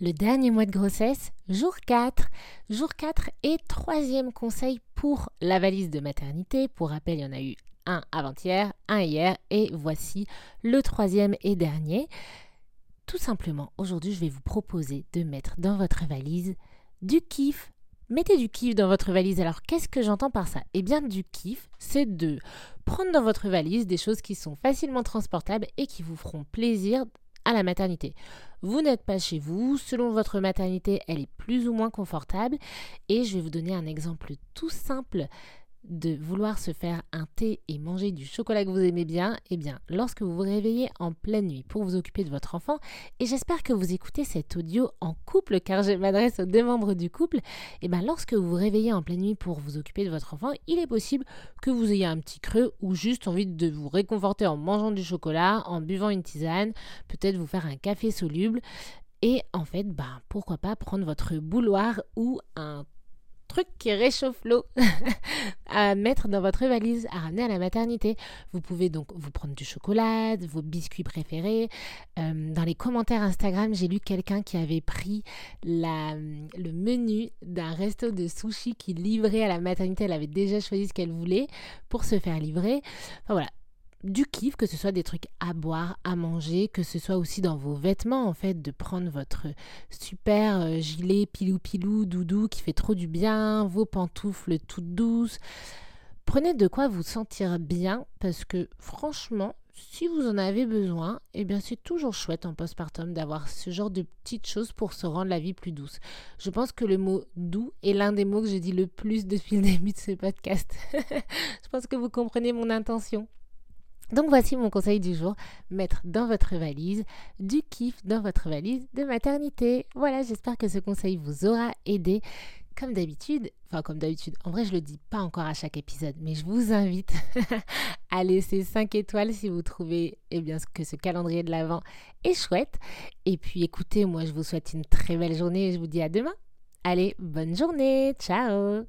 le dernier mois de grossesse, jour 4. Jour 4 et troisième conseil pour la valise de maternité. Pour rappel, il y en a eu un avant-hier, un hier et voici le troisième et dernier. Tout simplement, aujourd'hui, je vais vous proposer de mettre dans votre valise du kiff. Mettez du kiff dans votre valise. Alors, qu'est-ce que j'entends par ça? Eh bien, du kiff, c'est de prendre dans votre valise des choses qui sont facilement transportables et qui vous feront plaisir à la maternité. Vous n'êtes pas chez vous, selon votre maternité, elle est plus ou moins confortable et je vais vous donner un exemple tout simple de vouloir se faire un thé et manger du chocolat que vous aimez bien, eh bien, lorsque vous vous réveillez en pleine nuit pour vous occuper de votre enfant, et j'espère que vous écoutez cet audio en couple, car je m'adresse aux deux membres du couple, eh bien, lorsque vous vous réveillez en pleine nuit pour vous occuper de votre enfant, il est possible que vous ayez un petit creux ou juste envie de vous réconforter en mangeant du chocolat, en buvant une tisane, peut-être vous faire un café soluble. Et en fait, ben, pourquoi pas prendre votre bouloir ou un truc qui réchauffe l'eau à mettre dans votre valise, à ramener à la maternité. Vous pouvez donc vous prendre du chocolat, vos biscuits préférés. Euh, dans les commentaires Instagram, j'ai lu quelqu'un qui avait pris le menu d'un resto de sushi qui livrait à la maternité. Elle avait déjà choisi ce qu'elle voulait pour se faire livrer. Enfin voilà, du kiff, que ce soit des trucs à boire, à manger, que ce soit aussi dans vos vêtements, en fait, de prendre votre super euh, gilet pilou-pilou, doudou, qui fait trop du bien, vos pantoufles toutes douces. Prenez de quoi vous sentir bien, parce que franchement, si vous en avez besoin, eh bien c'est toujours chouette en postpartum d'avoir ce genre de petites choses pour se rendre la vie plus douce. Je pense que le mot doux est l'un des mots que je dis le plus depuis le début de ce podcast. je pense que vous comprenez mon intention. Donc voici mon conseil du jour, mettre dans votre valise du kiff dans votre valise de maternité. Voilà, j'espère que ce conseil vous aura aidé. Comme d'habitude, enfin comme d'habitude, en vrai je le dis pas encore à chaque épisode, mais je vous invite à laisser 5 étoiles si vous trouvez eh bien, que ce calendrier de l'Avent est chouette. Et puis écoutez, moi je vous souhaite une très belle journée et je vous dis à demain. Allez, bonne journée, ciao